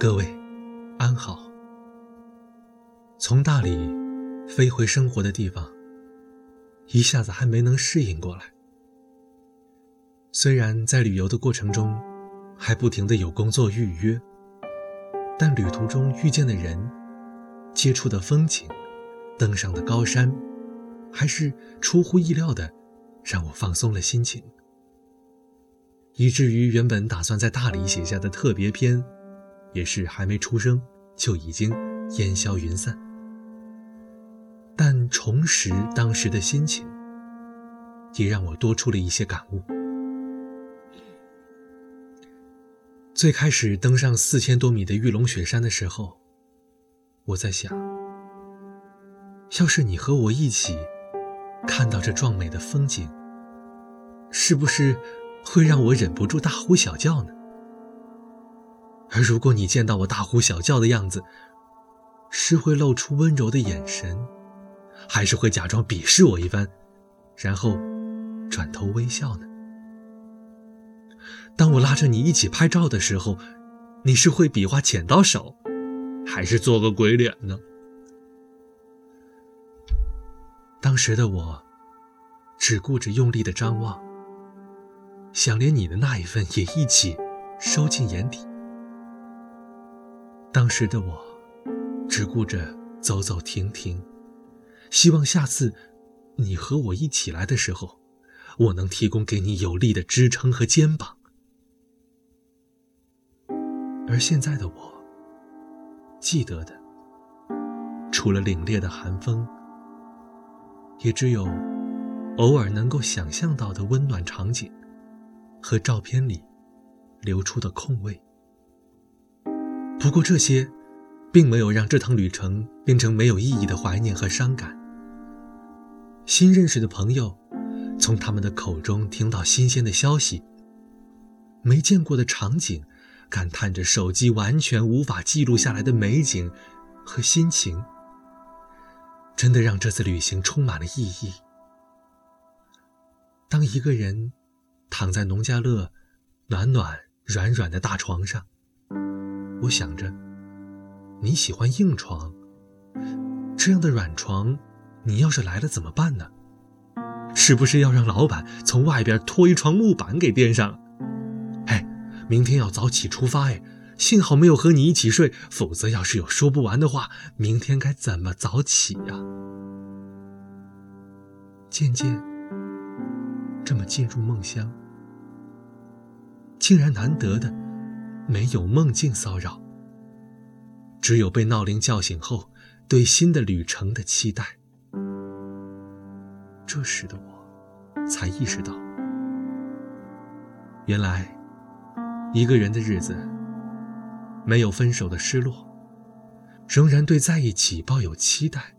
各位，安好。从大理飞回生活的地方，一下子还没能适应过来。虽然在旅游的过程中，还不停的有工作预约，但旅途中遇见的人、接触的风景、登上的高山，还是出乎意料的，让我放松了心情。以至于原本打算在大理写下的特别篇，也是还没出生就已经烟消云散。但重拾当时的心情，也让我多出了一些感悟。最开始登上四千多米的玉龙雪山的时候，我在想，要是你和我一起看到这壮美的风景，是不是？会让我忍不住大呼小叫呢。而如果你见到我大呼小叫的样子，是会露出温柔的眼神，还是会假装鄙视我一番，然后转头微笑呢？当我拉着你一起拍照的时候，你是会比划剪刀手，还是做个鬼脸呢？当时的我，只顾着用力的张望。想连你的那一份也一起收进眼底。当时的我，只顾着走走停停，希望下次你和我一起来的时候，我能提供给你有力的支撑和肩膀。而现在的我，记得的，除了凛冽的寒风，也只有偶尔能够想象到的温暖场景。和照片里流出的空位。不过这些，并没有让这趟旅程变成没有意义的怀念和伤感。新认识的朋友，从他们的口中听到新鲜的消息，没见过的场景，感叹着手机完全无法记录下来的美景和心情，真的让这次旅行充满了意义。当一个人。躺在农家乐暖暖软软的大床上，我想着，你喜欢硬床，这样的软床，你要是来了怎么办呢？是不是要让老板从外边拖一床木板给垫上？哎，明天要早起出发哎，幸好没有和你一起睡，否则要是有说不完的话，明天该怎么早起呀？渐渐。这么进入梦乡，竟然难得的没有梦境骚扰，只有被闹铃叫醒后对新的旅程的期待。这时的我才意识到，原来一个人的日子没有分手的失落，仍然对在一起抱有期待，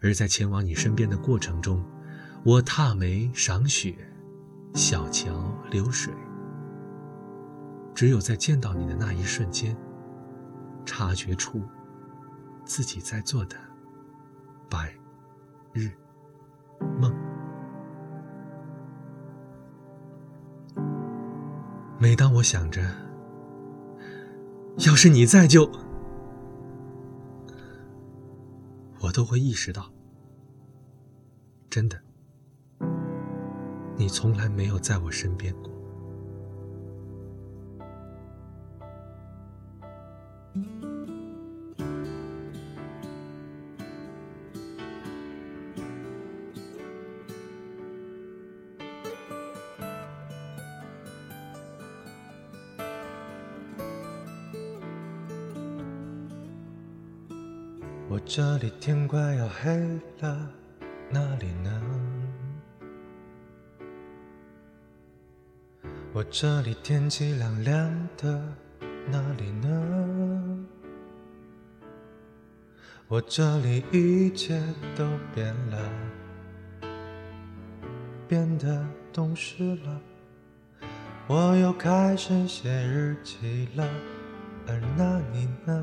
而在前往你身边的过程中。我踏梅赏雪，小桥流水。只有在见到你的那一瞬间，察觉出自己在做的白日梦。每当我想着，要是你在，就我都会意识到，真的。你从来没有在我身边过。我这里天快要黑了，哪里呢？我这里天气凉凉的，哪里呢？我这里一切都变了，变得懂事了。我又开始写日记了，而那你呢？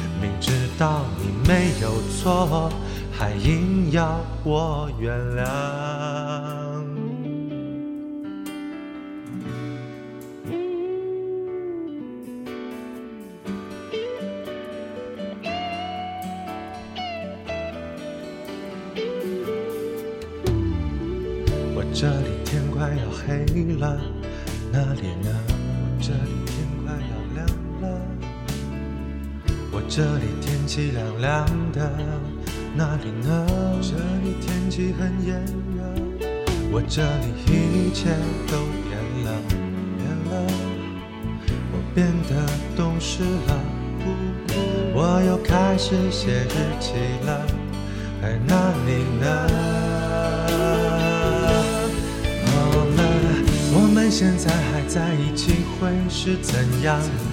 明知道你没有错，还硬要我原谅。我这里天快要黑了，哪里呢？我这里这里天气凉凉的，哪里呢？这里天气很炎热。我这里一切都变了，变了。我变得懂事了，我又开始写日记了。而那你呢？我们我们现在还在一起会是怎样？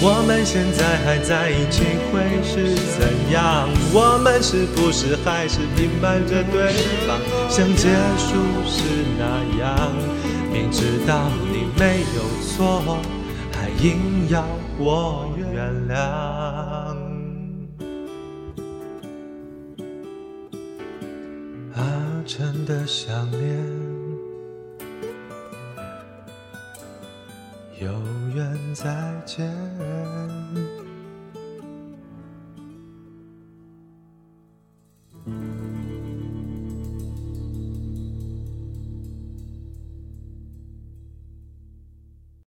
我们现在还在一起会是怎样？我们是不是还是隐瞒着对方，像结束时那样？明知道你没有错。还硬要我原谅，啊，真的想念，有远再见。